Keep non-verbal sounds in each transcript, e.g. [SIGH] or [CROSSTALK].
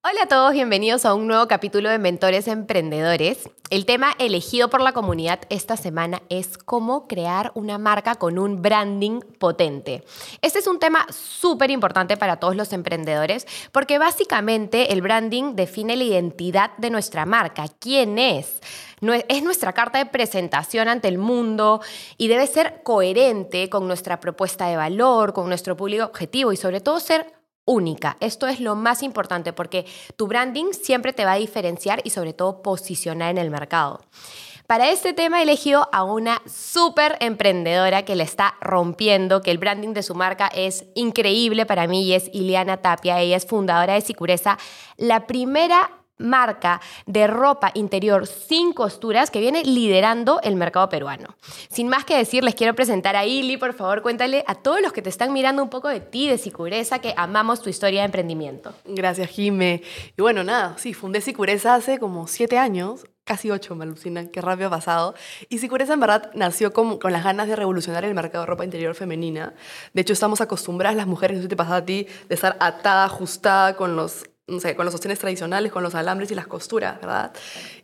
Hola a todos, bienvenidos a un nuevo capítulo de Mentores Emprendedores. El tema elegido por la comunidad esta semana es cómo crear una marca con un branding potente. Este es un tema súper importante para todos los emprendedores porque básicamente el branding define la identidad de nuestra marca, quién es. Es nuestra carta de presentación ante el mundo y debe ser coherente con nuestra propuesta de valor, con nuestro público objetivo y sobre todo ser única. Esto es lo más importante porque tu branding siempre te va a diferenciar y sobre todo posicionar en el mercado. Para este tema he elegido a una súper emprendedora que le está rompiendo, que el branding de su marca es increíble para mí y es Iliana Tapia. Ella es fundadora de Sicureza, la primera marca de ropa interior sin costuras que viene liderando el mercado peruano. Sin más que decir, les quiero presentar a Ili. Por favor, cuéntale a todos los que te están mirando un poco de ti, de Sicureza, que amamos tu historia de emprendimiento. Gracias, Jime. Y bueno, nada, sí, fundé Sicureza hace como siete años casi ocho, me alucinan, qué rápido ha pasado. Y Sicureza en verdad nació con, con, las ganas de revolucionar el mercado de ropa interior femenina. De hecho, estamos acostumbradas las mujeres, no sé si te pasa a ti, de estar atada, ajustada con los no sé, con los sostenes tradicionales, con los alambres y las costuras, ¿verdad?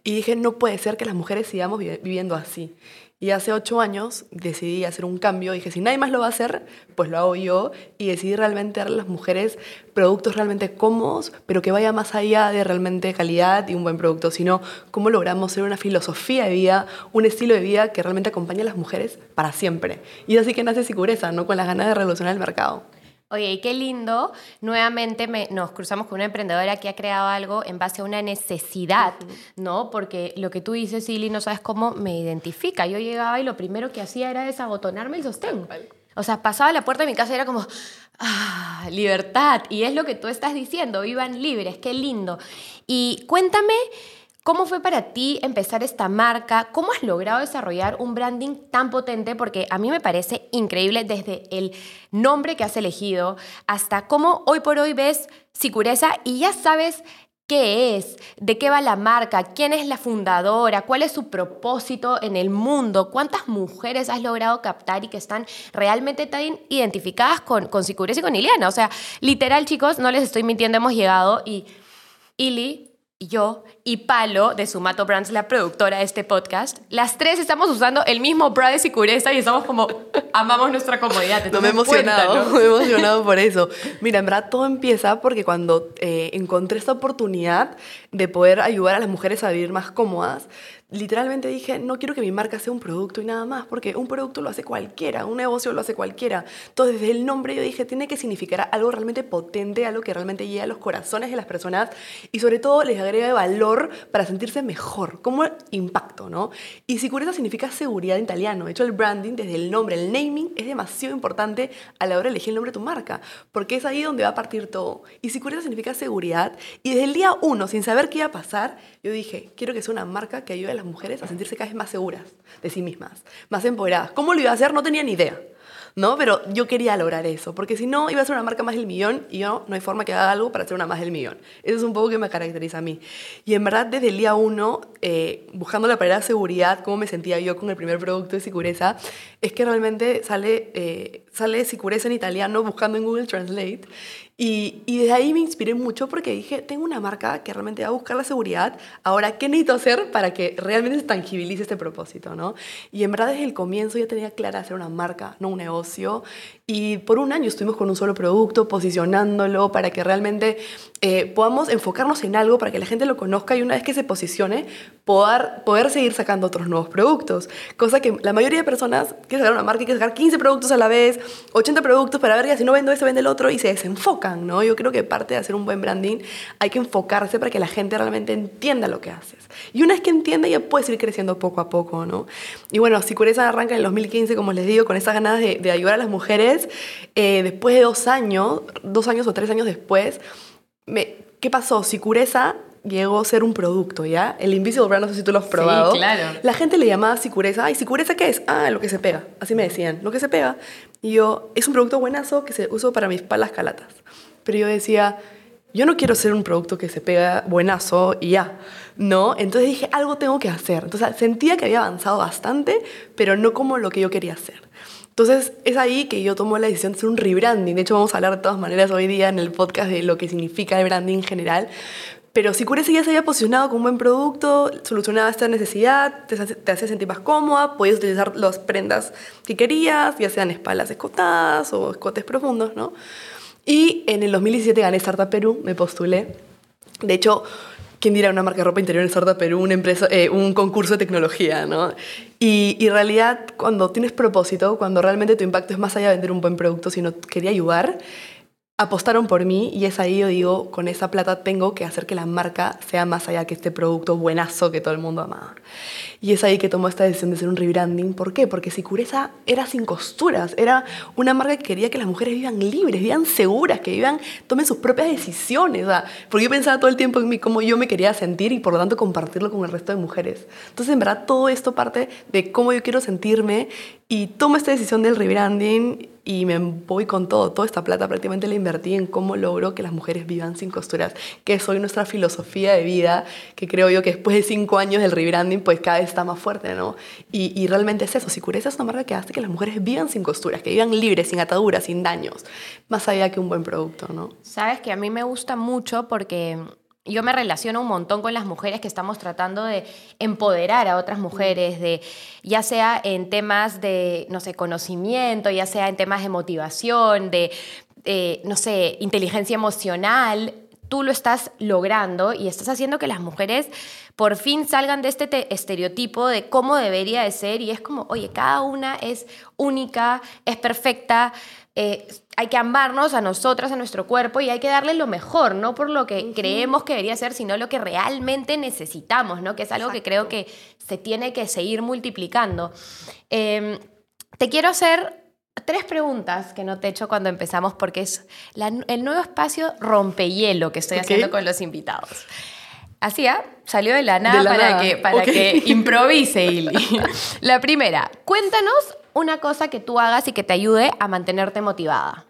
Y dije, no puede ser que las mujeres sigamos viviendo así. Y hace ocho años decidí hacer un cambio. Dije, si nadie más lo va a hacer, pues lo hago yo. Y decidí realmente darle a las mujeres productos realmente cómodos, pero que vaya más allá de realmente calidad y un buen producto, sino cómo logramos ser una filosofía de vida, un estilo de vida que realmente acompañe a las mujeres para siempre. Y así que nace Sicureza, ¿no? Con las ganas de revolucionar el mercado. Oye, y qué lindo. Nuevamente nos cruzamos con una emprendedora que ha creado algo en base a una necesidad, ¿no? Porque lo que tú dices, Silly, no sabes cómo me identifica. Yo llegaba y lo primero que hacía era desabotonarme el sostén. O sea, pasaba la puerta de mi casa y era como, ah, libertad. Y es lo que tú estás diciendo, vivan libres, qué lindo. Y cuéntame ¿Cómo fue para ti empezar esta marca? ¿Cómo has logrado desarrollar un branding tan potente? Porque a mí me parece increíble desde el nombre que has elegido hasta cómo hoy por hoy ves Sicureza y ya sabes qué es, de qué va la marca, quién es la fundadora, cuál es su propósito en el mundo, cuántas mujeres has logrado captar y que están realmente tan identificadas con, con Sicureza y con Iliana. O sea, literal, chicos, no les estoy mintiendo, hemos llegado y Ili yo y Palo de Sumato Brands, la productora de este podcast, las tres estamos usando el mismo bra de Sicureza y estamos como, [LAUGHS] amamos nuestra comodidad. No me he emocionado, [LAUGHS] me he emocionado por eso. Mira, en verdad todo empieza porque cuando eh, encontré esta oportunidad de poder ayudar a las mujeres a vivir más cómodas, literalmente dije, no quiero que mi marca sea un producto y nada más, porque un producto lo hace cualquiera, un negocio lo hace cualquiera. Entonces, desde el nombre yo dije, tiene que significar algo realmente potente, algo que realmente llegue a los corazones de las personas y sobre todo les agregue valor para sentirse mejor, como impacto, ¿no? Y sicurezza significa seguridad en italiano. De hecho, el branding, desde el nombre, el naming, es demasiado importante a la hora de elegir el nombre de tu marca, porque es ahí donde va a partir todo. Y sicurezza significa seguridad. Y desde el día uno, sin saber qué iba a pasar, yo dije, quiero que sea una marca que ayude a las mujeres a sentirse cada vez más seguras de sí mismas, más empoderadas. ¿Cómo lo iba a hacer? No tenía ni idea. ¿no? Pero yo quería lograr eso, porque si no, iba a ser una marca más del millón y yo no hay forma que haga algo para ser una más del millón. Eso es un poco que me caracteriza a mí. Y en verdad, desde el día uno, eh, buscando la palabra seguridad, cómo me sentía yo con el primer producto de Sicureza, es que realmente sale, eh, sale Sicureza en italiano buscando en Google Translate y, y desde ahí me inspiré mucho porque dije, tengo una marca que realmente va a buscar la seguridad, ahora, ¿qué necesito hacer para que realmente se tangibilice este propósito? ¿no? Y en verdad desde el comienzo ya tenía clara hacer una marca, no un negocio. Y por un año estuvimos con un solo producto, posicionándolo para que realmente eh, podamos enfocarnos en algo, para que la gente lo conozca y una vez que se posicione, poder, poder seguir sacando otros nuevos productos. Cosa que la mayoría de personas quiere sacar una marca y quiere sacar 15 productos a la vez, 80 productos para ver ya si no vendo ese, vende el otro y se ¿no? Yo creo que parte de hacer un buen branding hay que enfocarse para que la gente realmente entienda lo que haces. Y una vez que entienda ya puedes ir creciendo poco a poco, ¿no? Y bueno, Sicureza arranca en el 2015, como les digo, con esas ganas de, de ayudar a las mujeres eh, después de dos años, dos años o tres años después, me, ¿qué pasó? Sicureza llegó a ser un producto, ¿ya? El Invisible Brand, no sé si tú lo has probado. claro. La gente le llamaba Sicureza. Ay, ¿Sicureza qué es? Ah, lo que se pega. Así me decían, lo que se pega. Y yo, es un producto buenazo que se uso para mis palas calatas. Pero yo decía, yo no quiero ser un producto que se pega buenazo y ya, ¿no? Entonces dije, algo tengo que hacer. Entonces sentía que había avanzado bastante, pero no como lo que yo quería hacer. Entonces es ahí que yo tomo la decisión de hacer un rebranding. De hecho, vamos a hablar de todas maneras hoy día en el podcast de lo que significa el branding en general. Pero si Sicurese ya se había posicionado como un buen producto, solucionaba esta necesidad, te, te hacía sentir más cómoda, podías utilizar las prendas que querías, ya sean espaldas escotadas o escotes profundos, ¿no? Y en el 2017 gané Startup Perú, me postulé. De hecho, ¿quién dirá una marca de ropa interior en Startup Perú, una empresa, eh, un concurso de tecnología, ¿no? Y, y en realidad, cuando tienes propósito, cuando realmente tu impacto es más allá de vender un buen producto, sino quería ayudar, apostaron por mí y es ahí yo digo, con esa plata tengo que hacer que la marca sea más allá que este producto buenazo que todo el mundo amaba. Y es ahí que tomó esta decisión de hacer un rebranding. ¿Por qué? Porque Sicureza era sin costuras, era una marca que quería que las mujeres vivan libres, vivan seguras, que vivan, tomen sus propias decisiones. Sea, porque yo pensaba todo el tiempo en mí, cómo yo me quería sentir y por lo tanto compartirlo con el resto de mujeres. Entonces, en verdad, todo esto parte de cómo yo quiero sentirme y tomo esta decisión del rebranding y me voy con todo. Toda esta plata prácticamente la invertí en cómo logro que las mujeres vivan sin costuras, que es hoy nuestra filosofía de vida, que creo yo que después de cinco años del rebranding, pues cada vez está más fuerte, ¿no? Y, y realmente es eso. Sicureza es una marca que hace que las mujeres vivan sin costuras, que vivan libres, sin ataduras, sin daños, más allá que un buen producto, ¿no? Sabes que a mí me gusta mucho porque yo me relaciono un montón con las mujeres que estamos tratando de empoderar a otras mujeres, de, ya sea en temas de, no sé, conocimiento, ya sea en temas de motivación, de, eh, no sé, inteligencia emocional. Tú lo estás logrando y estás haciendo que las mujeres por fin salgan de este estereotipo de cómo debería de ser y es como, oye, cada una es única, es perfecta, eh, hay que amarnos a nosotras, a nuestro cuerpo y hay que darle lo mejor, no por lo que creemos que debería ser, sino lo que realmente necesitamos, ¿no? Que es algo que creo que se tiene que seguir multiplicando. Em, te quiero hacer tres preguntas que no te he hecho cuando empezamos porque es el nuevo espacio rompehielo que estoy haciendo con los invitados. Así, ¿ah? salió de la nada, para, Que, para que [LAUGHS] improvise, Ili. [LAUGHS] La primera, cuéntanos una cosa que tú hagas y que te ayude a mantenerte motivada.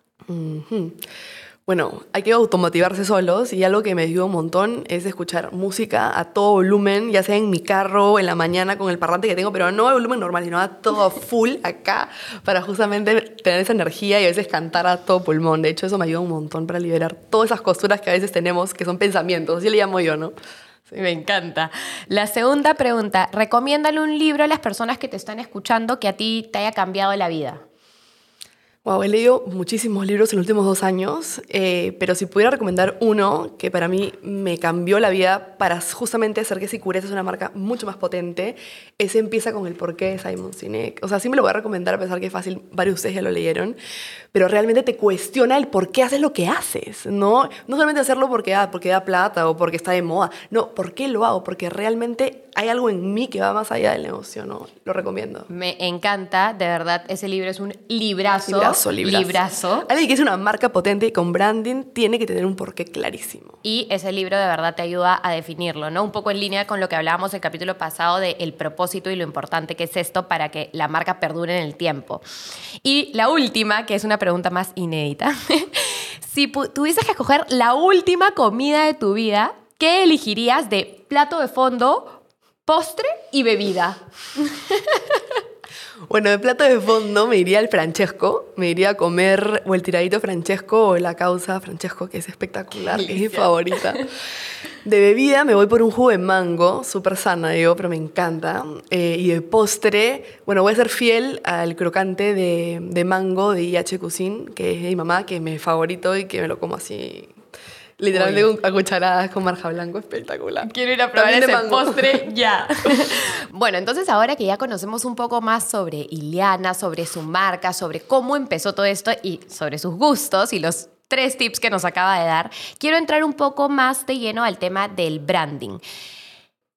Bueno, hay que automotivarse solos y algo que me ayuda un montón es escuchar música a todo volumen, ya sea en mi carro, en la mañana con el parlante que tengo, pero no a volumen normal, sino a todo full acá para justamente tener esa energía y a veces cantar a todo pulmón. De hecho, eso me ayuda un montón para liberar todas esas costuras que a veces tenemos que son pensamientos, así le llamo yo, ¿no? Sí, me encanta. La segunda pregunta, recomiéndale un libro a las personas que te están escuchando que a ti te haya cambiado la vida. Wow, he leído muchísimos libros en los últimos dos años, eh, pero si pudiera recomendar uno que para mí me cambió la vida para justamente hacer que Sicureza es una marca mucho más potente, ese empieza con el porqué de Simon Sinek. O sea, sí me lo voy a recomendar a pesar que es fácil, varios de ustedes ya lo leyeron, pero realmente te cuestiona el por qué haces lo que haces, ¿no? No solamente hacerlo porque, ah, porque da plata o porque está de moda, no, ¿por qué lo hago? Porque realmente hay algo en mí que va más allá del negocio, ¿no? Lo recomiendo. Me encanta, de verdad, ese libro es un librazo. Librazo, librazo. librazo. Alguien que es una marca potente y con branding tiene que tener un porqué clarísimo. Y ese libro de verdad te ayuda a definirlo, ¿no? Un poco en línea con lo que hablábamos el capítulo pasado de el propósito y lo importante que es esto para que la marca perdure en el tiempo. Y la última, que es una pregunta más inédita. [LAUGHS] si tuvieses que escoger la última comida de tu vida, ¿qué elegirías de plato de fondo postre y bebida. [LAUGHS] Bueno, de plato de fondo me iría el Francesco, me iría a comer o el tiradito Francesco o la causa Francesco, que es espectacular, que es mi favorita. De bebida me voy por un jugo de mango, súper sana, digo, pero me encanta. Eh, y de postre, bueno, voy a ser fiel al crocante de, de mango de IH Cuisine, que es de mi mamá, que es mi favorito y que me lo como así Literalmente a cucharadas con marja blanco, espectacular. Quiero ir a probar ese postre [LAUGHS] ya. [LAUGHS] bueno, entonces ahora que ya conocemos un poco más sobre Ileana, sobre su marca, sobre cómo empezó todo esto y sobre sus gustos y los tres tips que nos acaba de dar, quiero entrar un poco más de lleno al tema del branding.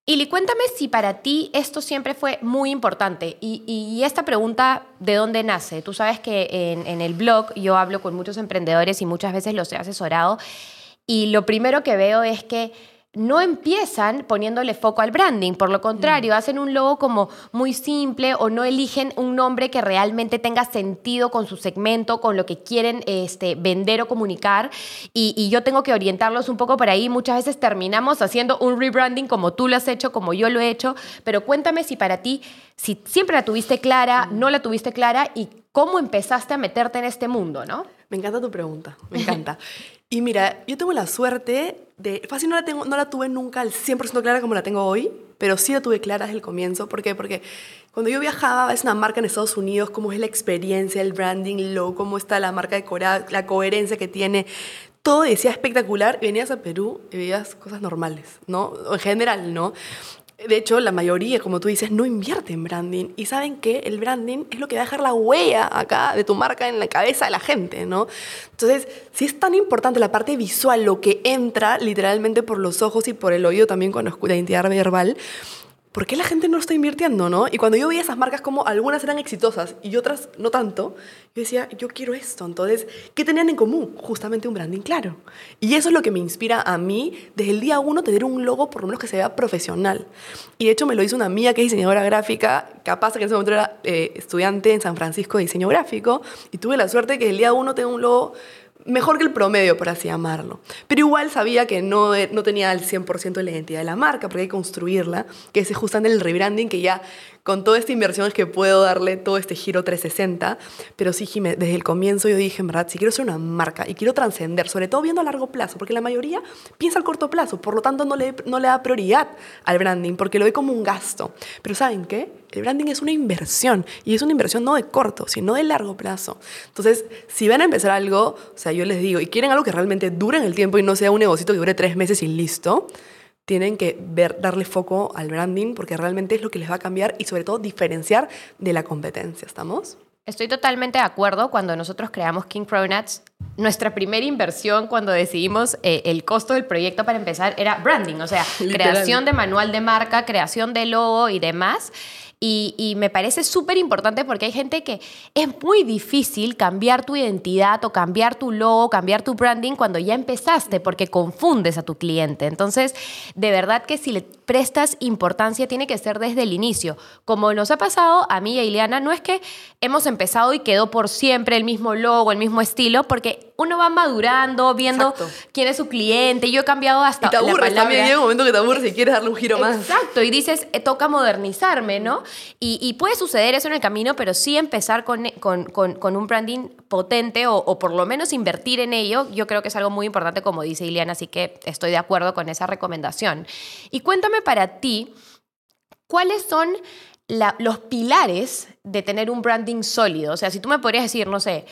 Ili, cuéntame si para ti esto siempre fue muy importante y, esta pregunta, ¿de dónde nace? Tú sabes que en, en el blog yo hablo con muchos emprendedores y muchas veces los he asesorado y lo primero que veo es que no empiezan poniéndole foco al branding, por lo contrario, hacen un logo como muy simple o no eligen un nombre que realmente tenga sentido con su segmento, con lo que quieren este, vender o comunicar. Y, y yo tengo que orientarlos un poco por ahí. Muchas veces terminamos haciendo un rebranding como tú lo has hecho, como yo lo he hecho, pero cuéntame si para ti, si siempre la tuviste clara, no la tuviste clara y cómo empezaste a meterte en este mundo, ¿no? Me encanta tu pregunta, me encanta. [LAUGHS] Y mira, yo tengo la suerte de... Fácil no la, tengo, no la tuve nunca al 100% clara como la tengo hoy, pero sí la tuve clara desde el comienzo. ¿Por qué? Porque cuando yo viajaba, es una marca en Estados Unidos, cómo es la experiencia, el branding, lo, cómo está la marca decorada, la coherencia que tiene. Todo decía espectacular y venías a Perú y veías cosas normales, ¿no? En general, ¿no? De hecho, la mayoría, como tú dices, no invierte en branding. Y saben que el branding es lo que va a dejar la huella acá de tu marca en la cabeza de la gente, ¿no? Entonces, si es tan importante la parte visual, lo que entra literalmente por los ojos y por el oído también con la identidad verbal, ¿por qué la gente no lo está invirtiendo, no? Y cuando yo veía esas marcas como algunas eran exitosas y otras no tanto, yo decía, yo quiero esto. Entonces, ¿qué tenían en común? Justamente un branding claro. Y eso es lo que me inspira a mí desde el día uno tener un logo por lo menos que se vea profesional. Y de hecho me lo hizo una amiga que es diseñadora gráfica, capaz que en ese momento era eh, estudiante en San Francisco de diseño gráfico, y tuve la suerte que el día uno tengo un logo mejor que el promedio, por así llamarlo. Pero igual sabía que no, no tenía el 100% de la identidad de la marca, porque hay que construirla, que es justamente el rebranding que ya con toda esta inversión es que puedo darle todo este giro 360. Pero sí, Jimé, desde el comienzo yo dije, en verdad, si quiero ser una marca y quiero trascender, sobre todo viendo a largo plazo, porque la mayoría piensa al corto plazo, por lo tanto no le, no le da prioridad al branding, porque lo ve como un gasto. Pero ¿saben qué? El branding es una inversión y es una inversión no de corto, sino de largo plazo. Entonces, si van a empezar algo, o sea, yo les digo, y quieren algo que realmente dure en el tiempo y no sea un negocio que dure tres meses y listo, tienen que ver, darle foco al branding porque realmente es lo que les va a cambiar y sobre todo diferenciar de la competencia. ¿Estamos? Estoy totalmente de acuerdo. Cuando nosotros creamos King Nuts, nuestra primera inversión cuando decidimos eh, el costo del proyecto para empezar era branding, o sea, [LAUGHS] creación de manual de marca, creación de logo y demás. Y, me parece súper importante porque hay gente que es muy difícil cambiar tu identidad o cambiar tu logo, cambiar tu branding cuando ya empezaste porque confundes a tu cliente. Entonces, de verdad que si le prestas importancia tiene que ser desde el inicio. Como nos ha pasado a mí y a Ileana, no es que hemos empezado y quedó por siempre el mismo logo, el mismo estilo, porque uno va madurando, viendo quién es su cliente. Yo he cambiado hasta. Y te aburres, también llega un momento que te aburres y quieres darle un giro más. Exacto, y dices, eh, toca modernizarme, ¿no? Y, puede suceder eso en el camino, pero sí empezar con, con, un branding potente o, por lo menos invertir en ello, yo creo que es algo muy importante, como dice Ileana, así que estoy de acuerdo con esa recomendación. Y cuéntame para ti, ¿cuáles son los pilares de tener un branding sólido? O sea, si tú me podrías decir, no sé,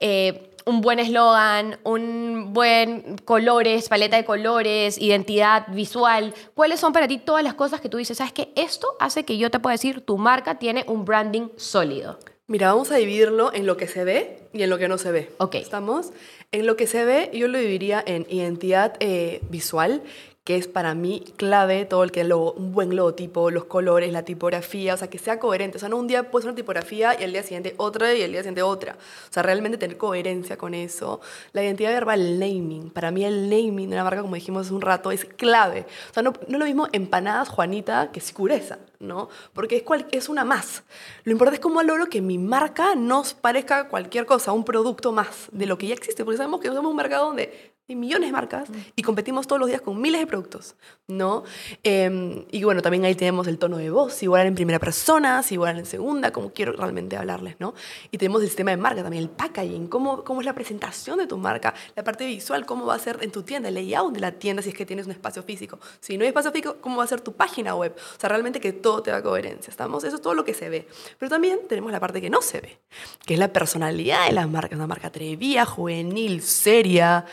eh, un buen eslogan, un buen colores, paleta de colores, identidad visual. ¿Cuáles son para ti todas las cosas que tú dices, sabes que esto hace que yo te pueda decir, tu marca tiene un branding sólido? Mira, vamos a dividirlo en lo que se ve y en lo que no se ve. Ok. ¿Estamos? En lo que se ve, yo lo dividiría en identidad eh, visual, que es para mí clave todo el que logo, un buen logotipo, los colores, la tipografía, o sea, que sea coherente. O sea, no un día puede ser una tipografía y el día siguiente otra y el día siguiente otra. O sea, realmente tener coherencia con eso. La identidad verbal, el naming. Para mí el naming de una marca, como dijimos hace un rato, es clave. O sea, no, no es lo mismo empanadas Juanita que Sicureza, ¿no? Porque es, cual, es una más. Lo importante es cómo logro que mi marca nos parezca cualquier cosa, un producto más de lo que ya existe. Porque sabemos que somos un mercado donde hay millones de marcas y competimos todos los días con miles de productos, ¿no? Em, y bueno, también ahí tenemos el tono de voz, si igual en primera persona, si igual en segunda, como quiero realmente hablarles, ¿no? Y tenemos el sistema de marca también, el packaging, cómo, cómo es la presentación de tu marca, la parte visual, cómo va a ser en tu tienda, el layout de la tienda si es que tienes un espacio físico. Si no hay espacio físico, cómo va a ser tu página web. O sea, realmente que todo te da coherencia, ¿estamos? Eso es todo lo que se ve. Pero también tenemos la parte que no se ve, que es la personalidad de la marca, una marca atrevida, juvenil, seria,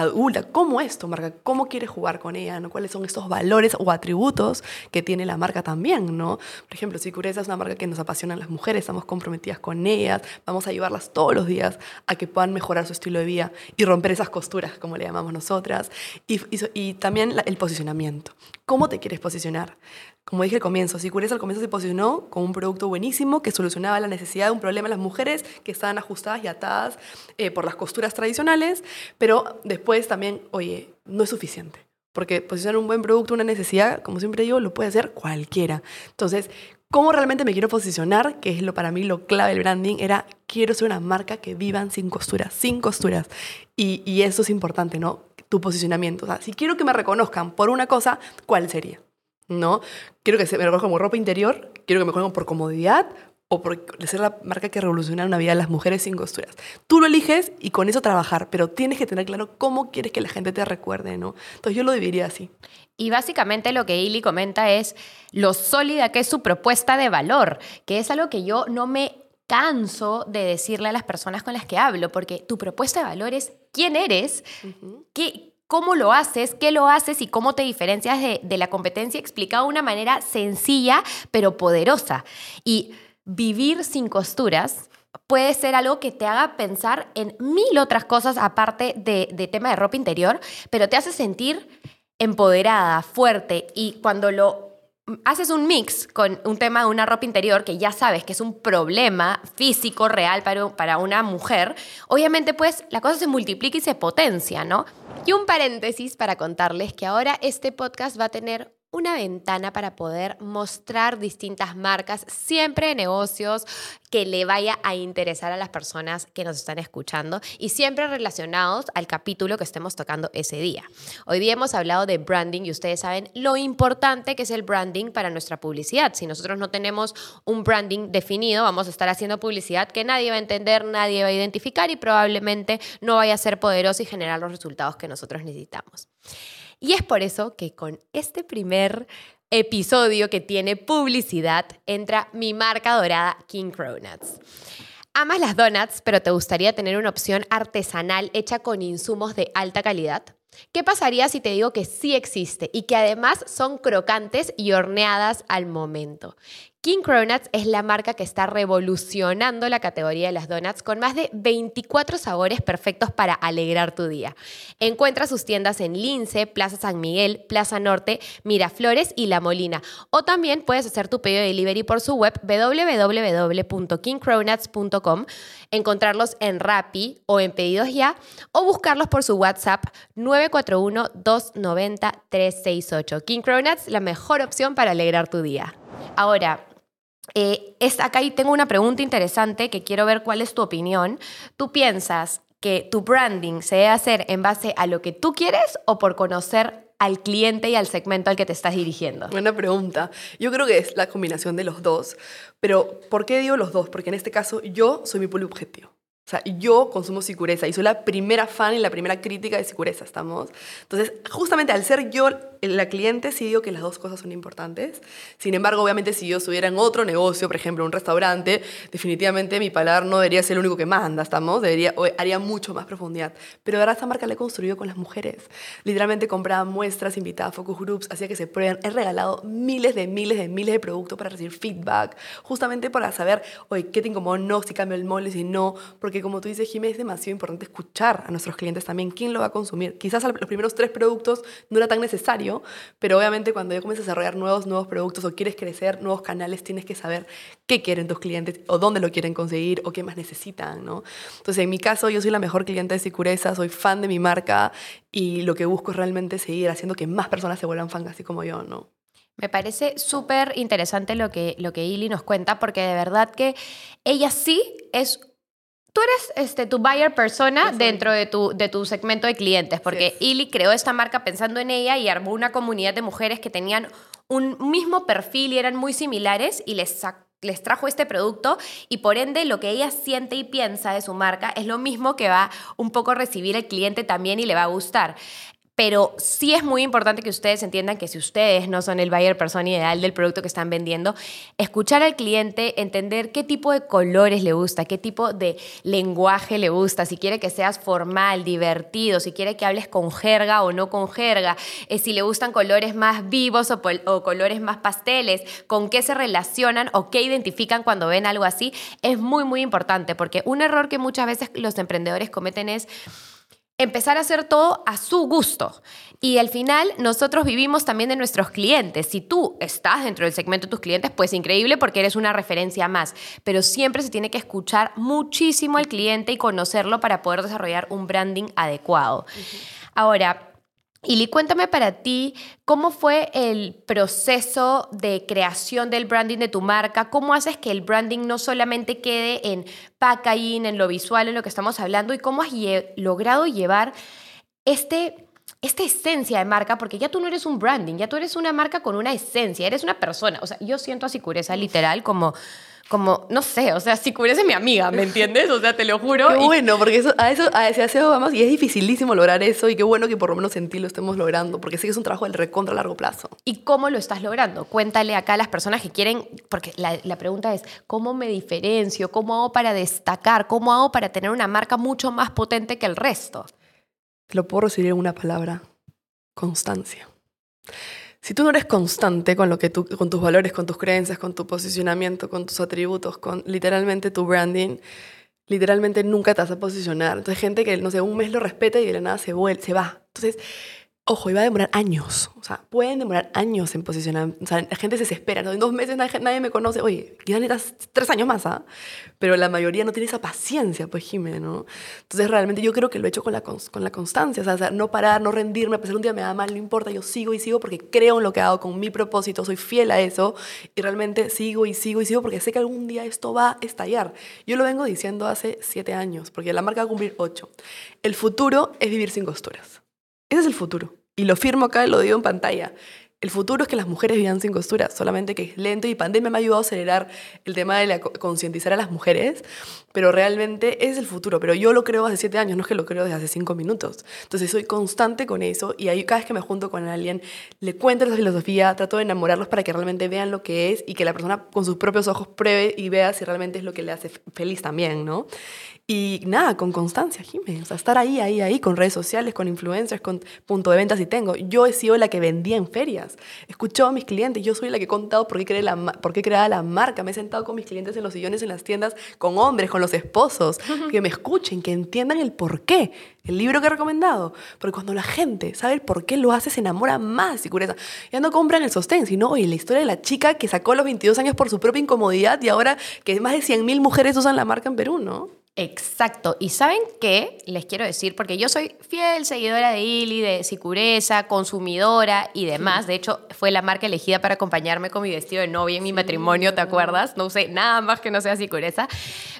adulta, cómo es tu marca, cómo quieres jugar con ella, ¿no? cuáles son estos valores o atributos que tiene la marca también, ¿no? Por ejemplo, si Cureza es una marca que nos apasiona a las mujeres, estamos comprometidas con ellas, vamos a ayudarlas todos los días a que puedan mejorar su estilo de vida y romper esas costuras, como le llamamos nosotras, y, y, también el posicionamiento. ¿Cómo te quieres posicionar? Como dije al comienzo, Sicureza al comienzo se posicionó como un producto buenísimo que solucionaba la necesidad de un problema de las mujeres que estaban ajustadas y atadas eh, por las costuras tradicionales, pero después también, oye, no es suficiente. Porque posicionar un buen producto, una necesidad, como siempre digo, lo puede hacer cualquiera. Entonces, ¿cómo realmente me quiero posicionar? Que es lo para mí lo clave del branding, era quiero ser una marca que vivan sin costuras, sin costuras. Y, y eso es importante, ¿no? Tu posicionamiento. O sea, si quiero que me reconozcan por una cosa, ¿cuál sería? ¿No? Quiero que se me como ropa interior, quiero que me reconozcan por comodidad o por ser la marca que revoluciona una vida de las mujeres sin costuras. Tú lo eliges y con eso trabajar, pero tienes que tener claro cómo quieres que la gente te recuerde, ¿no? Entonces yo lo dividiría así. Y básicamente lo que Ili comenta es lo sólida que es su propuesta de valor, que es algo que yo no me canso de decirle a las personas con las que hablo, porque tu propuesta de valor es quién eres, qué, cómo lo haces, qué lo haces y cómo te diferencias de, de la competencia explicado de una manera sencilla pero poderosa. Y vivir sin costuras puede ser algo que te haga pensar en mil otras cosas aparte de, tema de ropa interior, pero te hace sentir empoderada, fuerte y cuando lo haces un mix con un tema de una ropa interior que ya sabes que es un problema físico real para, para una mujer, obviamente pues la cosa se multiplica y se potencia, ¿no? Y un paréntesis para contarles que ahora este podcast va a tener una ventana para poder mostrar distintas marcas, siempre de negocios que le vaya a interesar a las personas que nos están escuchando y siempre relacionados al capítulo que estemos tocando ese día. Hoy día hemos hablado de branding y ustedes saben lo importante que es el branding para nuestra publicidad. Si nosotros no tenemos un branding definido, vamos a estar haciendo publicidad que nadie va a entender, nadie va a identificar y probablemente no vaya a ser poderoso y generar los resultados que nosotros necesitamos. Y es por eso que con este primer episodio que tiene publicidad entra mi marca dorada King Cronuts. Amas las donuts, pero te gustaría tener una opción artesanal hecha con insumos de alta calidad. ¿Qué pasaría si te digo que sí existe y que además son crocantes y horneadas al momento? King Cronuts es la marca que está revolucionando la categoría de las donuts con más de 24 sabores perfectos para alegrar tu día. Encuentra sus tiendas en Lince, Plaza San Miguel, Plaza Norte, Miraflores y La Molina. O también puedes hacer tu pedido de delivery por su web www.kingcronuts.com, encontrarlos en Rappi o en Pedidos Ya o buscarlos por su WhatsApp 941-290-368. King Cronuts, la mejor opción para alegrar tu día. Ahora, eh, es, acá tengo una pregunta interesante que quiero ver cuál es tu opinión. ¿Tú piensas que tu branding se debe hacer en base a lo que tú quieres o por conocer al cliente y al segmento al que te estás dirigiendo? Buena pregunta. Yo creo que es la combinación de los dos. Pero, ¿por qué digo los dos? Porque en este caso yo soy mi público objetivo. O sea, yo consumo Sicureza y soy la primera fan y la primera crítica de Sicureza, ¿estamos? Entonces, justamente al ser yo la cliente, sí digo que las dos cosas son importantes. Sin embargo, obviamente, si yo estuviera en otro negocio, por ejemplo, un restaurante, definitivamente mi paladar no debería ser el único que manda, ¿estamos? Debería, haría mucho más profundidad. Pero de verdad, esta marca la he construido con las mujeres. Literalmente compraba muestras, invitaba a focus groups, hacía que se prueben. He regalado miles de miles de miles de productos para recibir feedback, justamente para saber, oye, qué te incomodó, no, si cambio el molde, si no, porque como tú dices, Jimé, es demasiado importante escuchar a nuestros clientes también quién lo va a consumir. Quizás los primeros tres productos no era tan necesario, pero obviamente cuando ya comienzas a desarrollar nuevos, nuevos productos o quieres crecer nuevos canales, tienes que saber qué quieren tus clientes o dónde lo quieren conseguir o qué más necesitan, ¿no? Entonces, en mi caso, yo soy la mejor cliente de Sicureza, soy fan de mi marca y lo que busco es realmente seguir haciendo que más personas se vuelvan fans así como yo, ¿no? Me parece súper interesante lo que, lo que Ili nos cuenta, porque de verdad que ella sí es Tú eres este, tu buyer persona dentro de tu, de tu segmento de clientes, porque Ili creó esta marca pensando en ella y armó una comunidad de mujeres que tenían un mismo perfil y eran muy similares y les, les trajo este producto y por ende lo que ella siente y piensa de su marca es lo mismo que va un poco a recibir el cliente también y le va a gustar pero sí es muy importante que ustedes entiendan que si ustedes no son el buyer persona ideal del producto que están vendiendo, escuchar al cliente, entender qué tipo de colores le gusta, qué tipo de lenguaje le gusta, si quiere que seas formal, divertido, si quiere que hables con jerga o no con jerga, eh, si le gustan colores más vivos o, o colores más pasteles, con qué se relacionan o qué identifican cuando ven algo así, es muy, muy importante, porque un error que muchas veces los emprendedores cometen es empezar a hacer todo a su gusto. Y al final nosotros vivimos también de nuestros clientes. Si tú estás dentro del segmento de tus clientes, pues increíble porque eres una referencia más. Pero siempre se tiene que escuchar muchísimo al cliente y conocerlo para poder desarrollar un branding adecuado. Ahora, Ili, cuéntame para ti cómo fue el proceso de creación del branding de tu marca, cómo haces que el branding no solamente quede en packaging, en lo visual, en lo que estamos hablando, y cómo has logrado llevar este, esta esencia de marca, porque ya tú no eres un branding, ya tú eres una marca con una esencia, eres una persona. O sea, yo siento a Sicureza literal como como, no sé, o sea, si es mi amiga, ¿me entiendes? O sea, te lo juro. Qué bueno, porque eso, a eso a ese aseo vamos y es dificilísimo lograr eso y qué bueno que por lo menos en ti lo estemos logrando, porque sí que es un trabajo del recontra a largo plazo. ¿Y cómo lo estás logrando? Cuéntale acá a las personas que quieren, porque la, la pregunta es, ¿cómo me diferencio? ¿Cómo hago para destacar? ¿Cómo hago para tener una marca mucho más potente que el resto? Te lo puedo recibir en una palabra, constancia. Si tú no eres constante con, lo que tú, con tus valores, con tus creencias, con tu posicionamiento, con tus atributos, con literalmente tu branding, literalmente nunca te vas a posicionar. Entonces, gente que, no sé, un mes lo respeta y de la nada se, vuelve, se va. Entonces, Ojo, iba a demorar años. O sea, pueden demorar años en posicionar. O sea, la gente se desespera. En dos meses nadie, me conoce. Oye, quizás necesitas tres años más, ¿ah? Pero la mayoría no tiene esa paciencia, pues, Jiménez, ¿no? Entonces, realmente yo creo que lo he hecho con la, con la constancia. O sea, no parar, no rendirme. A pesar un día me da mal, no importa. Yo sigo y sigo porque creo en lo que hago, con mi propósito. Soy fiel a eso. Y realmente sigo y sigo y sigo porque sé que algún día esto va a estallar. Yo lo vengo diciendo hace siete años, porque la marca va a cumplir ocho. El futuro es vivir sin costuras. Ese es el futuro. Y lo firmo acá y lo digo en pantalla. El futuro es que las mujeres vivan sin costuras, solamente que es lento y pandemia me ha ayudado a acelerar el tema de la, concientizar a las mujeres, pero realmente es el futuro. Pero yo lo creo hace siete años, no es que lo creo desde hace cinco minutos. Entonces soy constante con eso y ahí cada vez que me junto con alguien, le cuento esa filosofía, trato de enamorarlos para que realmente vean lo que es y que la persona con sus propios ojos pruebe y vea si realmente es lo que le hace feliz también, ¿no? Y nada, con constancia, Jiménez. O sea, estar ahí, ahí, ahí, con redes sociales, con influencers, con punto de ventas si tengo. Yo he sido la que vendía en ferias. Escuchó a mis clientes. Yo soy la que he contado por qué, creé la, por qué creaba la marca. Me he sentado con mis clientes en los sillones, en las tiendas, con hombres, con los esposos. Que me escuchen, que entiendan el por qué. El libro que he recomendado. Porque cuando la gente sabe el por qué lo hace, se enamora más, curiosa. Ya no compran el sostén, sino, oye, la historia de la chica que sacó a los 22 años por su propia incomodidad y ahora que más de 100.000 mujeres usan la marca en Perú, ¿no? Exacto. Y ¿saben qué? Les quiero decir, porque yo soy fiel seguidora de Ili, de Sicureza, consumidora y demás. De hecho, fue la marca elegida para acompañarme con mi vestido de novia en mi matrimonio, ¿te acuerdas? No usé nada más que no sea Sicureza.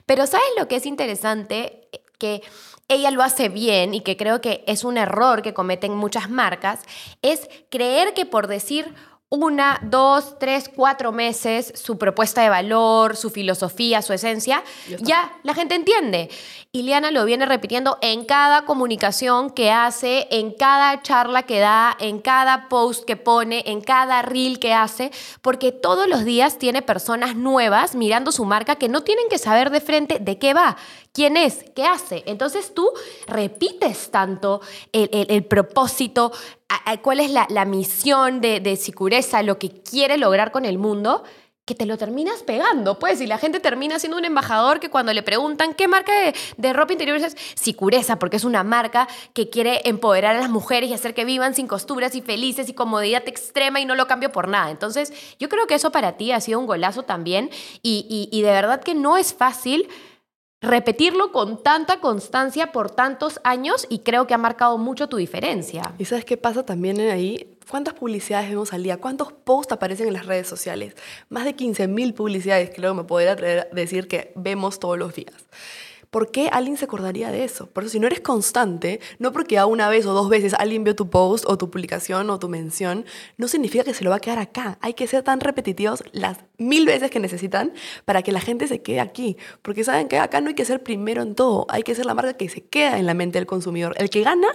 Pero ¿sabes lo que es interesante? Que ella lo hace bien y que creo que es un error que cometen muchas marcas, es creer que por decir una, dos, tres, cuatro meses su propuesta de valor, su filosofía, su esencia, ya, la gente entiende. Iliana lo viene repitiendo en cada comunicación que hace, en cada charla que da, en cada post que pone, en cada reel que hace, porque todos los días tiene personas nuevas mirando su marca que no tienen que saber de frente de qué va, quién es, qué hace. Entonces tú repites tanto el, propósito, cuál es la, misión de, de Sicureza, lo que quiere lograr con el mundo, que te lo terminas pegando, pues, y la gente termina siendo un embajador que cuando le preguntan qué marca de, ropa interior es, Sicureza, porque es una marca que quiere empoderar a las mujeres y hacer que vivan sin costuras y felices y comodidad extrema y no lo cambio por nada. Entonces, yo creo que eso para ti ha sido un golazo también y, y de verdad que no es fácil repetirlo con tanta constancia por tantos años y creo que ha marcado mucho tu diferencia. ¿Y sabes qué pasa también ahí? ¿Cuántas publicidades vemos al día? ¿Cuántos posts aparecen en las redes sociales? Más de 15.000 publicidades luego me podría decir que vemos todos los días. ¿por qué alguien se acordaría de eso? Por eso, si no eres constante, no porque a una vez o dos veces alguien vio tu post o tu publicación o tu mención, no significa que se lo va a quedar acá. Hay que ser tan repetitivos las mil veces que necesitan para que la gente se quede aquí. Porque saben que acá no hay que ser primero en todo, hay que ser la marca que se queda en la mente del consumidor. El que gana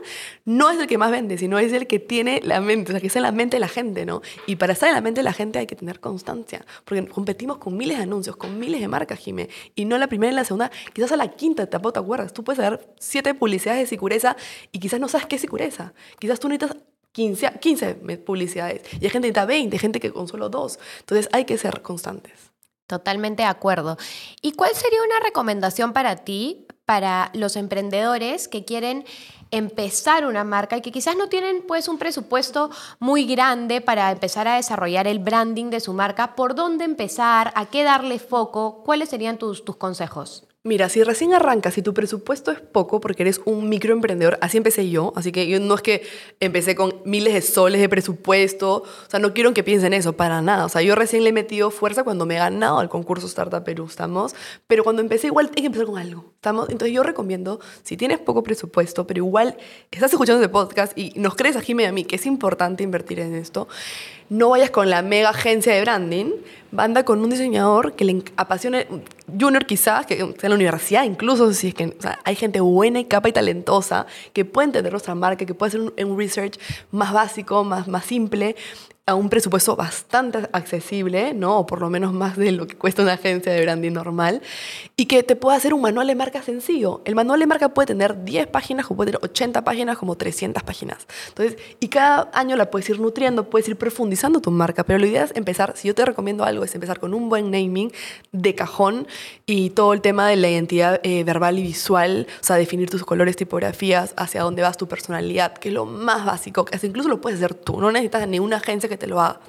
no es el que más vende, sino es el que tiene la mente, o sea, que está en la mente de la gente, ¿no? Y para estar en la mente de la gente hay que tener constancia, porque competimos con miles de anuncios, con miles de marcas, Jimé, y no la primera y la segunda, quizás a la quinta etapa, ¿te acuerdas? Tú puedes dar siete publicidades de Sicureza y quizás no sabes qué es Sicureza. Quizás tú necesitas 15, 15 publicidades y hay gente que necesita 20, gente que con solo dos. Entonces hay que ser constantes. Totalmente de acuerdo. ¿Y cuál sería una recomendación para ti, para los emprendedores que quieren empezar una marca y que quizás no tienen pues un presupuesto muy grande para empezar a desarrollar el branding de su marca? ¿Por dónde empezar? ¿A qué darle foco? ¿Cuáles serían tus, tus consejos? Mira, si recién arrancas y tu presupuesto es poco porque eres un microemprendedor, así empecé yo, así que yo no es que empecé con miles de soles de presupuesto, o sea, no quiero que piensen eso, para nada, o sea, yo recién le he metido fuerza cuando me he ganado el concurso Startup Perú, ¿estamos? Pero cuando empecé igual hay que empezar con algo, ¿estamos? Entonces yo recomiendo, si tienes poco presupuesto, pero igual estás escuchando este podcast y nos crees a Jimmy y a mí que es importante invertir en esto, no vayas con la mega agencia de branding, anda con un diseñador que le apasione, junior quizás, que sea en la universidad, incluso si es que hay gente buena y capa y talentosa que puede entender nuestra marca, que puede hacer un, un research más básico, más, más simple, a un presupuesto bastante accesible, ¿no? O por lo menos más de lo que cuesta una agencia de branding normal, y que te pueda hacer un manual de marca sencillo. El manual de marca puede tener 10 páginas, o puede tener 80 páginas, como 300 páginas. Entonces, y cada año la puedes ir nutriendo, puedes ir profundizando tu marca, pero la idea es empezar, si yo te recomiendo algo, es empezar con un buen naming de cajón y todo el tema de la identidad eh, verbal y visual, o sea, definir tus colores, tipografías, hacia dónde vas tu personalidad, que es lo más básico, que incluso lo puedes hacer tú, no necesitas ni una agencia que te lo haga.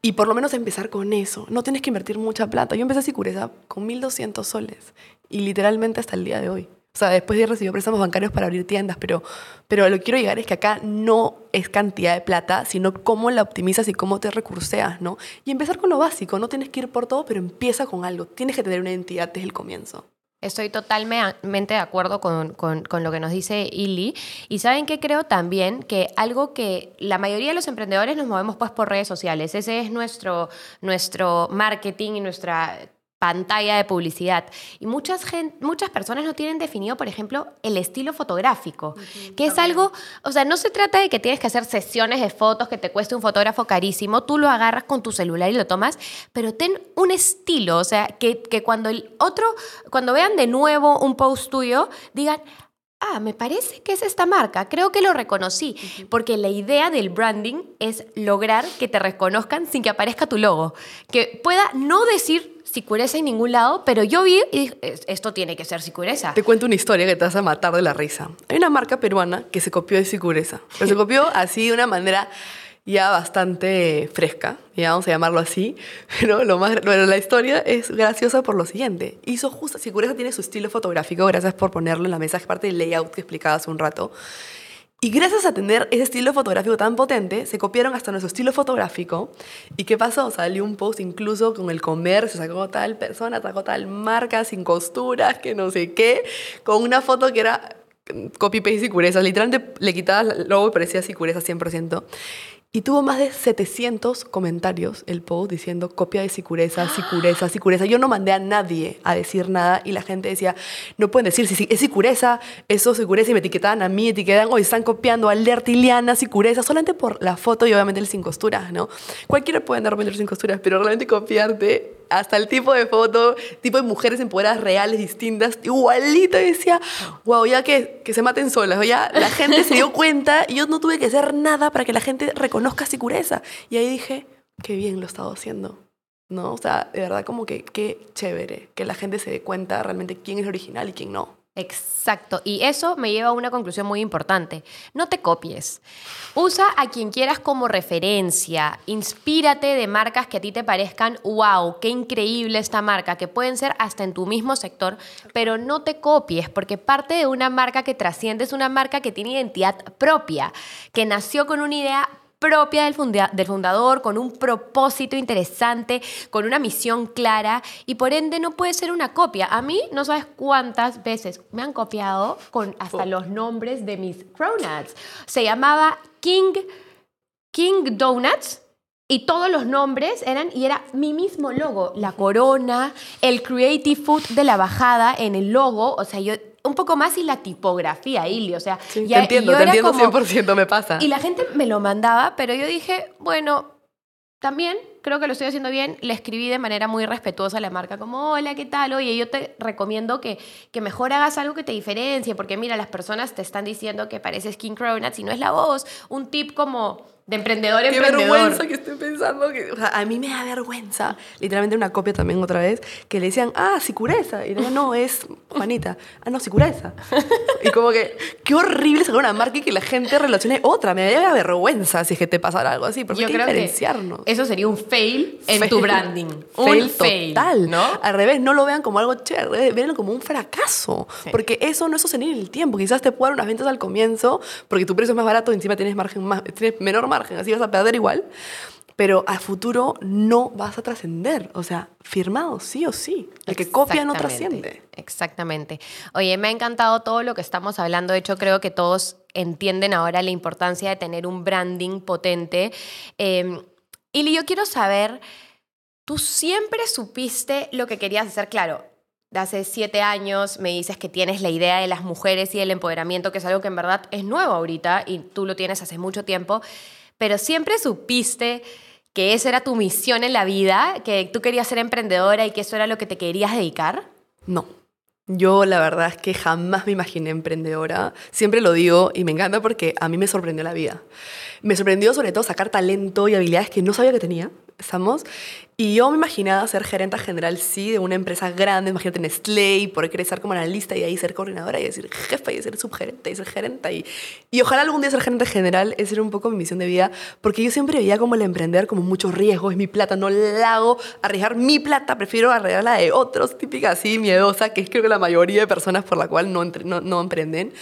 Y por lo menos empezar con eso. No tienes que invertir mucha plata. Yo empecé a Sicureza con 1.200 soles y literalmente hasta el día de hoy. O sea, después de recibir préstamos bancarios para abrir tiendas, pero, pero lo que quiero llegar es que acá no es cantidad de plata, sino cómo la optimizas y cómo te recurseas, ¿no? Y empezar con lo básico, no tienes que ir por todo, pero empieza con algo. Tienes que tener una identidad desde el comienzo. Estoy totalmente de acuerdo con, con, con, lo que nos dice Ili. Y saben que creo también que algo que la mayoría de los emprendedores nos movemos pues por redes sociales. Ese es nuestro, nuestro marketing y nuestra pantalla de publicidad. Y muchas, muchas personas no tienen definido, por ejemplo, el estilo fotográfico, que es algo, o sea, no se trata de que tienes que hacer sesiones de fotos que te cueste un fotógrafo carísimo, tú lo agarras con tu celular y lo tomas, pero ten un estilo, o sea, que, que cuando el otro, cuando vean de nuevo un post tuyo, digan, ah, me parece que es esta marca, creo que lo reconocí, porque la idea del branding es lograr que te reconozcan sin que aparezca tu logo, que pueda no decir Sicureza en ningún lado, pero yo vi y dije, esto tiene que ser Sicureza. Te cuento una historia que te vas a matar de la risa. Hay una marca peruana que se copió de Sicureza, pero se copió así de una manera ya bastante fresca, ya vamos a llamarlo así, [LAUGHS] pero lo más, bueno, la historia es graciosa por lo siguiente. Hizo justo, Sicureza tiene su estilo fotográfico, gracias por ponerlo en la mesa, es parte del layout que explicaba hace un rato. Y gracias a tener ese estilo fotográfico tan potente, se copiaron hasta nuestro estilo fotográfico. ¿Y qué pasó? Salió un post incluso con el comercio, sacó tal persona, sacó tal marca, sin costuras, que no sé qué, con una foto que era copy-paste y cureza. Literalmente le quitabas el logo y parecía cureza 100%. Y tuvo más de 700 comentarios el post diciendo copia de Sicureza, Sicureza, [GASPS] Sicureza. Yo no mandé a nadie a decir nada y la gente decía, no pueden decir si es Sicureza, eso es Sicureza y me etiquetaban a mí, etiquetan, hoy están copiando a Lertiliana, Sicureza, solamente por la foto y obviamente el sin costuras, ¿no? Cualquiera puede andar el sin costuras, pero realmente copiarte hasta el tipo de foto, tipo de mujeres empoderadas reales, distintas, igualito. Y decía, wow, ya que, que se maten solas. O ya la gente se dio cuenta y yo no tuve que hacer nada para que la gente reconozca Sicureza. Y ahí dije, qué bien lo he estado haciendo. ¿No? O sea, de verdad como que qué chévere que la gente se dé cuenta realmente quién es original y quién no. Exacto, y eso me lleva a una conclusión muy importante. No te copies. Usa a quien quieras como referencia. Inspírate de marcas que a ti te parezcan, wow, qué increíble esta marca, que pueden ser hasta en tu mismo sector, pero no te copies, porque parte de una marca que trasciende es una marca que tiene identidad propia, que nació con una idea propia del, fundador, con un propósito interesante, con una misión clara y por ende no puede ser una copia. A mí no sabes cuántas veces me han copiado con hasta oh. los nombres de mis cronuts. Se llamaba King, King Donuts. Y todos los nombres eran, y era mi mismo logo, la corona, el creative food de la bajada en el logo. O sea, yo un poco más y la tipografía, Ili, o sea... te entiendo, te entiendo 100%, me pasa. Y la gente me lo mandaba, pero yo dije, bueno, también creo que lo estoy haciendo bien. Le escribí de manera muy respetuosa a la marca, como, hola, ¿qué tal? Oye, yo te recomiendo que, que mejor hagas algo que te diferencie, porque mira, las personas te están diciendo que pareces King Cronuts y no es la voz. Un tip como de emprendedor Qué emprendedor. vergüenza que estoy pensando. Que, o sea, a mí me da vergüenza. Literalmente una copia también otra vez, que le decían, ah, Sicureza. Y no, no, es Juanita. [LAUGHS] Ah, no, Sicureza. [LAUGHS] y como que, qué horrible sacar una marca y que la gente relacione otra. Me daría vergüenza si es que te pasara algo así, porque Yo hay que diferenciarnos. eso sería un fail en tu branding. Fail un fail, total. ¿no? Al revés, no lo vean como algo chévere, véanlo como un fracaso. Sí. Porque eso no es sostenible en el tiempo. Quizás te puedan unas ventas al comienzo porque tu precio es más barato y encima tienes, margen más, tienes menor margen, así vas a perder igual. Pero a futuro no vas a trascender. O sea, firmado, sí o sí. El que copia no trasciende. Exactamente. Oye, me ha encantado todo lo que estamos hablando. De hecho, creo que todos entienden ahora la importancia de tener un branding potente. Eh, y yo quiero saber, ¿tú siempre supiste lo que querías hacer? Claro, de hace siete años me dices que tienes la idea de las mujeres y el empoderamiento, que es algo que en verdad es nuevo ahorita y tú lo tienes hace mucho tiempo, pero siempre supiste que esa era tu misión en la vida, que tú querías ser emprendedora y que eso era lo que te querías dedicar. No. Yo la verdad es que jamás me imaginé emprendedora. Siempre lo digo y me encanta porque a mí me sorprendió la vida. Me sorprendió sobre todo sacar talento y habilidades que no sabía que tenía. ¿Estamos? Y yo me imaginaba ser gerente general, sí, de una empresa grande, imagínate Nestlé, y poder crecer como analista y ahí ser coordinadora y decir jefa y ser subgerente y ser gerente. Y, y ojalá algún día ser gerente general, esa era un poco mi misión de vida, porque yo siempre veía como el emprender como mucho riesgo, es mi plata, no la hago arriesgar mi plata, prefiero arriesgar la de otros, típica así, miedosa, que es creo que la mayoría de personas por la cual no, entre- no, no emprenden.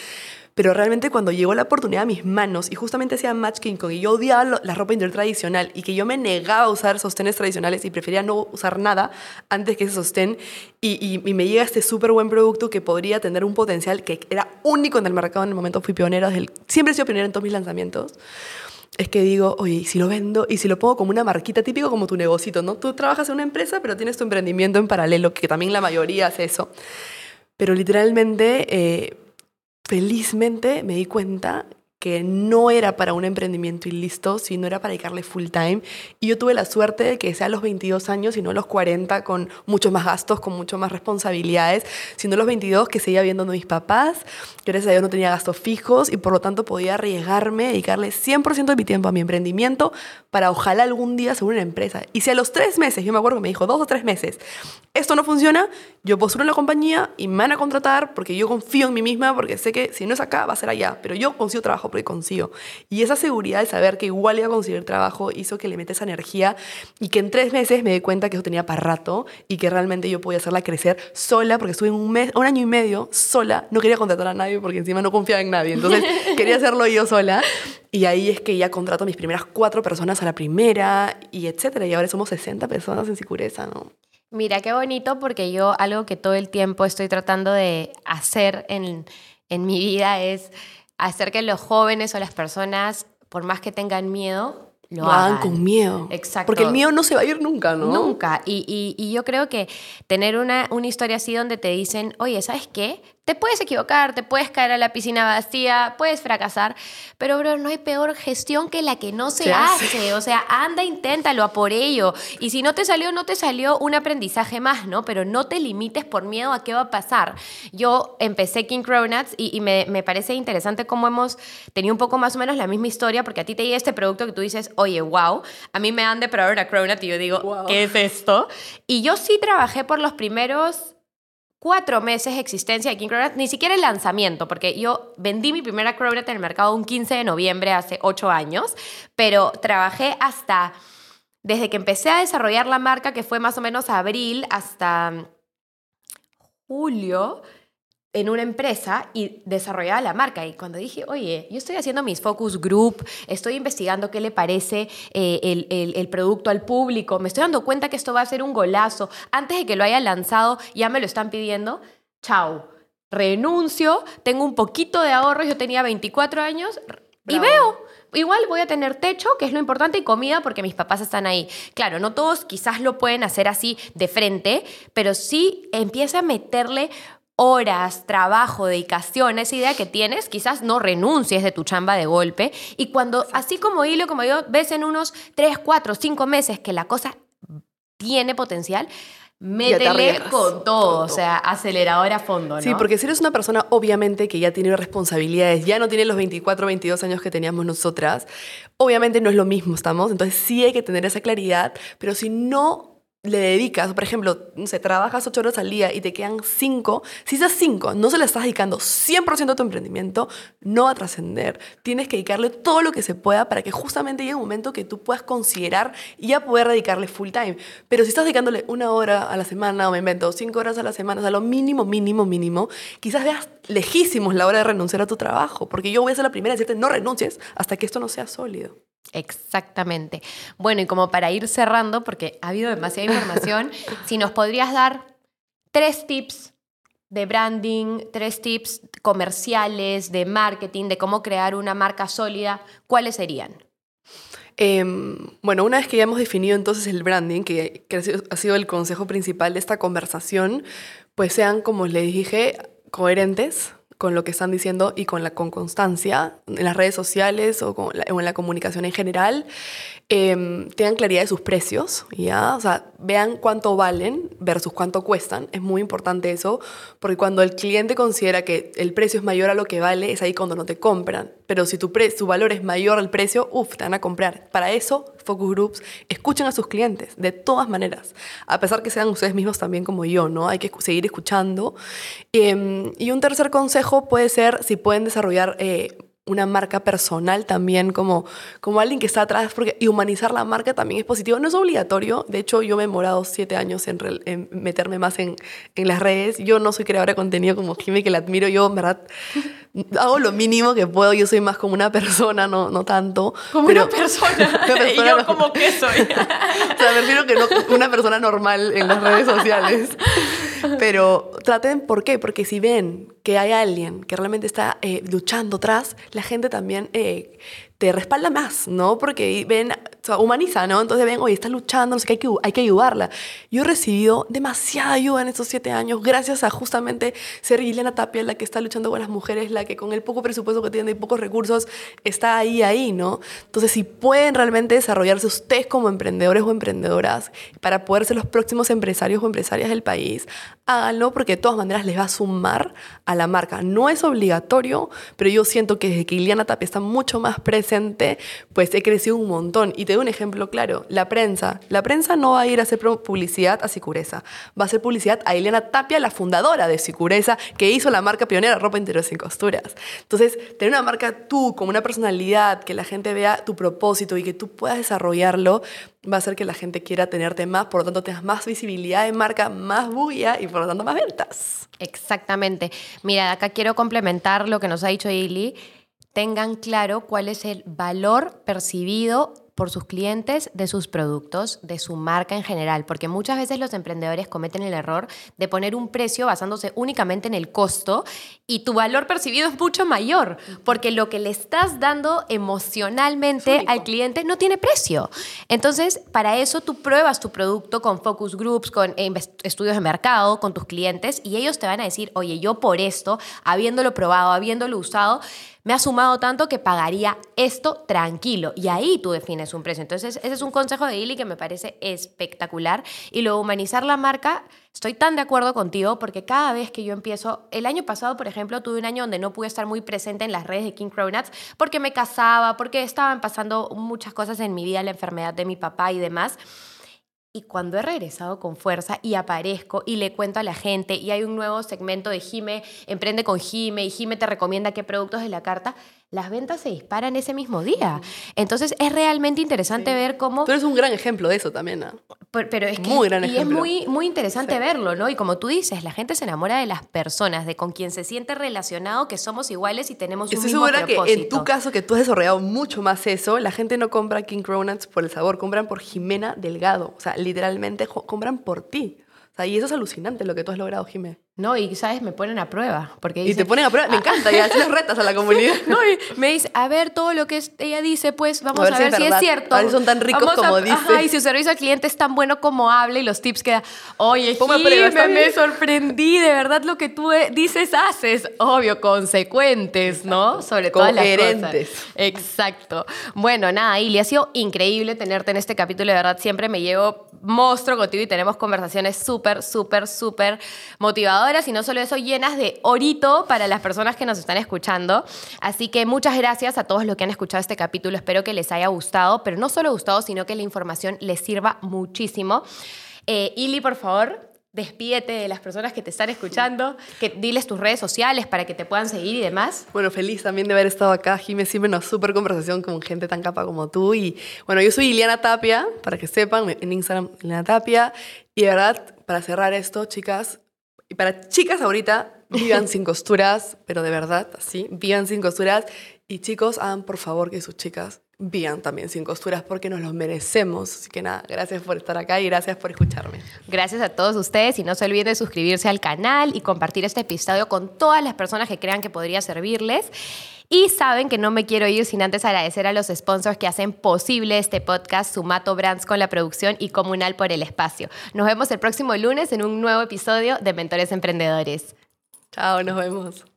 Pero realmente cuando llegó la oportunidad a mis manos y justamente hacía Match King Kong y yo odiaba lo- la ropa interior tradicional y que yo me negaba a usar sostenes tradicionales y prefería no usar nada antes que ese sostén y, y- y me llega este súper buen producto que podría tener un potencial que era único en el mercado en el momento fui pionera, desde el- siempre he sido pionera en todos mis lanzamientos es que digo, oye, ¿y si lo vendo y si lo pongo como una marquita típico como tu negocito, ¿no? Tú trabajas en una empresa, pero tienes tu emprendimiento en paralelo, que también la mayoría hace eso. Pero literalmente, eh, felizmente me di cuenta que no era para un emprendimiento y listo, sino era para dedicarle full time. Y yo tuve la suerte de que sea a los 22 años y no a los 40 con muchos más gastos, con mucho más responsabilidades, sino a los 22 que seguía viendo a mis papás, que gracias a Dios no tenía gastos fijos y por lo tanto podía arriesgarme, dedicarle 100% de mi tiempo a mi emprendimiento para ojalá algún día ser una empresa. Y si a los tres meses, yo me acuerdo que me dijo dos o tres meses, esto no funciona, yo postulo en la compañía y me van a contratar porque yo confío en mí misma, porque sé que si no es acá, va a ser allá, pero yo consigo trabajo porque consigo. Y esa seguridad de saber que igual iba a conseguir trabajo hizo que le meta esa energía y que en tres meses me di cuenta que eso tenía para rato y que realmente yo podía hacerla crecer sola, porque estuve un, mes, un año y medio sola, no quería contratar a nadie porque encima no confiaba en nadie, entonces [LAUGHS] quería hacerlo yo sola. Y ahí es que ya contrato a mis primeras cuatro personas a la primera y etcétera. Y ahora somos 60 personas en Sicureza, ¿no? Mira, qué bonito porque yo algo que todo el tiempo estoy tratando de hacer en, en mi vida es hacer que los jóvenes o las personas, por más que tengan miedo, lo, Lo hagan hagan. con miedo. Exacto. Porque el miedo no se va a ir nunca, ¿no? Nunca. Y, y- y yo creo que tener una, una historia así donde te dicen, oye, ¿sabes qué? Te puedes equivocar, te puedes caer a la piscina vacía, puedes fracasar, pero bro, no hay peor gestión que la que no se, Se hace. hace. O sea, anda, inténtalo a por ello. Y si no te salió, no te salió un aprendizaje más, ¿no? Pero no te limites por miedo a qué va a pasar. Yo empecé King Cronuts y, y me, me parece interesante cómo hemos tenido un poco más o menos la misma historia, porque a ti te llega este producto que tú dices, oye, wow, a mí me dan de probar una Cronut y yo digo, Wow. ¿qué es esto? Y yo sí trabajé por los primeros cuatro meses de existencia de King Cronut, ni siquiera el lanzamiento, porque yo vendí mi primera Cronut en el mercado un 15 de noviembre hace ocho años, pero trabajé hasta, desde que empecé a desarrollar la marca, que fue más o menos abril, hasta julio, en una empresa y desarrollaba la marca. Y cuando dije, oye, yo estoy haciendo mis focus group, estoy investigando qué le parece eh, el, el- el producto al público, me estoy dando cuenta que esto va a ser un golazo. Antes de que lo haya lanzado, ya me lo están pidiendo. Chao. Renuncio, tengo un poquito de ahorros, yo tenía 24 años y veo. Igual voy a tener techo, que es lo importante, y comida porque mis papás están ahí. Claro, no todos quizás lo pueden hacer así de frente, pero sí empieza a meterle horas, trabajo, dedicación, esa idea que tienes, quizás no renuncies de tu chamba de golpe. Y cuando, así como hilo, como yo, ves en unos 3, 4, 5 meses que la cosa tiene potencial, métele con todo, o sea, acelerador a fondo, ¿no? Sí, porque si eres una persona obviamente que ya tiene responsabilidades, ya no tiene los 24, 22 años que teníamos nosotras, obviamente no es lo mismo, ¿estamos? Entonces sí hay que tener esa claridad, pero si no le dedicas, por ejemplo, no sé, trabajas ocho horas al día y te quedan cinco, si esas cinco no se le estás dedicando 100% a tu emprendimiento, no va a trascender. Tienes que dedicarle todo lo que se pueda para que justamente llegue un momento que tú puedas considerar y ya poder dedicarle full time. Pero si estás dedicándole una hora a la semana, o me invento, cinco horas a la semana, o sea, lo mínimo, mínimo, mínimo, quizás veas lejísimos la hora de renunciar a tu trabajo, porque yo voy a ser la primera a decirte no renuncies hasta que esto no sea sólido. Exactamente. Bueno, y como para ir cerrando, porque ha habido demasiada información, [LAUGHS] si nos podrías dar tres tips de branding, tres tips comerciales, de marketing, de cómo crear una marca sólida, ¿cuáles serían? Em, bueno, una vez que ya hemos definido entonces el branding, que, que ha sido el consejo principal de esta conversación, pues sean, como les dije, coherentes, con lo que están diciendo y con la con constancia en las redes sociales o, en la comunicación en general. Em, tengan claridad de sus precios, ¿ya? O sea, vean cuánto valen versus cuánto cuestan. Es muy importante eso, porque cuando el cliente considera que el precio es mayor a lo que vale, es ahí cuando no te compran. Pero si tu, tu valor es mayor al precio, uff, te van a comprar. Para eso, focus groups, escuchen a sus clientes, de todas maneras. A pesar que sean ustedes mismos también como yo, ¿no? Hay que seguir escuchando. Em, y un tercer consejo puede ser si pueden desarrollar... Eh, una marca personal también, como, como alguien que está atrás, porque, y humanizar la marca también es positivo. No es obligatorio, de hecho yo me he demorado siete años en, en meterme más en, en, las redes. Yo no soy creadora de contenido como Jimmy, que la admiro, yo en verdad [LAUGHS] hago lo mínimo que puedo, yo soy más como una persona, no, no tanto. Como una persona, [LAUGHS] y yo como que soy. [LAUGHS] o sea, me refiero que no una persona normal en las redes sociales. Pero traten, ¿por qué? Porque si ven que hay alguien que realmente está eh, luchando atrás, la gente también eh, te respalda más, ¿no? Porque ven, sea, humaniza, ¿no? Entonces ven, oye, está luchando, no sé qué, hay que, hay que ayudarla. Yo he recibido demasiada ayuda en estos siete años, gracias a justamente ser Guilena Tapia, la que está luchando con las mujeres, la que con el poco presupuesto que tiene y pocos recursos está ahí, ahí, ¿no? Entonces, si pueden realmente desarrollarse ustedes como emprendedores o emprendedoras para poder ser los próximos empresarios o empresarias del país, háganlo porque de todas maneras les va a sumar a la marca. No es obligatorio, pero yo siento que desde que Guilena Tapia está mucho más presente, pues he crecido un montón. Y te un ejemplo claro, la prensa. La prensa no va a ir a hacer publicidad a Sicureza, va a hacer publicidad a Elena Tapia, la fundadora de Sicureza, que hizo la marca pionera Ropa Interior sin costuras. Entonces, tener una marca tú, como una personalidad, que la gente vea tu propósito y que tú puedas desarrollarlo, va a hacer que la gente quiera tenerte más, por lo tanto tengas más visibilidad de marca, más bulla y por lo tanto más ventas. Exactamente. Mira, acá quiero complementar lo que nos ha dicho Ili tengan claro cuál es el valor percibido por sus clientes de sus productos, de su marca en general, porque muchas veces los emprendedores cometen el error de poner un precio basándose únicamente en el costo y tu valor percibido es mucho mayor, porque lo que le estás dando emocionalmente al cliente no tiene precio. Entonces, para eso tú pruebas tu producto con focus groups, con estudios de mercado, con tus clientes y ellos te van a decir, oye, yo por esto, habiéndolo probado, habiéndolo usado, me ha sumado tanto que pagaría esto tranquilo. Y ahí tú defines un precio. Entonces, ese es un consejo de Ili que me parece espectacular. Y luego, humanizar la marca, estoy tan de acuerdo contigo porque cada vez que yo empiezo, el año pasado, por ejemplo, tuve un año donde no pude estar muy presente en las redes de King Cronuts porque me casaba, porque estaban pasando muchas cosas en mi vida, la enfermedad de mi papá y demás. Y cuando he regresado con fuerza y aparezco y le cuento a la gente y hay un nuevo segmento de Jime, emprende con Jime y Jime te recomienda qué productos de la carta, las ventas se disparan ese mismo día. Entonces es realmente interesante ver cómo... Tú eres un gran ejemplo de eso también, ¿no? Pero, es que muy gran y es muy, muy interesante verlo, ¿no? Y como tú dices, la gente se enamora de las personas, de con quien se siente relacionado, que somos iguales y tenemos un Estoy mismo segura que en tu caso, que tú has desarrollado mucho más eso, la gente no compra King Cronuts por el sabor, compran por Jimena Delgado. O sea, literalmente compran por ti. O sea, y eso es alucinante lo que tú has logrado, Jimena. No, y sabes, me ponen a prueba. Porque y te ponen a prueba, me encanta, y así retas a la [LAUGHS] comunidad. no, y me dice, a ver todo lo que ella dice, pues vamos a ver, si, es, cierto. A ver si son tan ricos como dice. Ajá, y su servicio al cliente es tan bueno como habla y los tips que da. Oye, Jime, me sorprendí, de verdad lo que tú eh, dices haces. Obvio, consecuentes, ¿no? Sobre todo las cosas. Exacto. Bueno, nada, Ili, ha sido increíble tenerte en este capítulo, de verdad, siempre me llevo monstruo contigo y tenemos conversaciones súper, súper, súper motivadoras y no solo eso, llenas de orito para las personas que nos están escuchando. Así que muchas gracias a todos los que han escuchado este capítulo. Espero que les haya gustado, pero no solo gustado, sino que la información les sirva muchísimo. Eh, Ili, por favor, despídete de las personas que te están escuchando, que diles tus redes sociales para que te puedan seguir y demás. Bueno, feliz también de haber estado acá. Jimé siempre una súper conversación con gente tan capa como tú. Y bueno, yo soy Iliana Tapia, para que sepan, en Instagram, Iliana Tapia. Y de verdad, para cerrar esto, chicas, y para chicas ahorita, vivan [LAUGHS] sin costuras, pero de verdad, así, vivan sin costuras. Y chicos, hagan por favor que sus chicas vivan también sin costuras porque nos los merecemos. Así que nada, gracias por estar acá y gracias por escucharme. Gracias a todos ustedes y no se olviden de suscribirse al canal y compartir este episodio con todas las personas que crean que podría servirles. Y saben que no me quiero ir sin antes agradecer a los sponsors que hacen posible este podcast, Sumato Brands con la producción y Comunal por el espacio. Nos vemos el próximo lunes en un nuevo episodio de Mentores Emprendedores. Chao, nos vemos.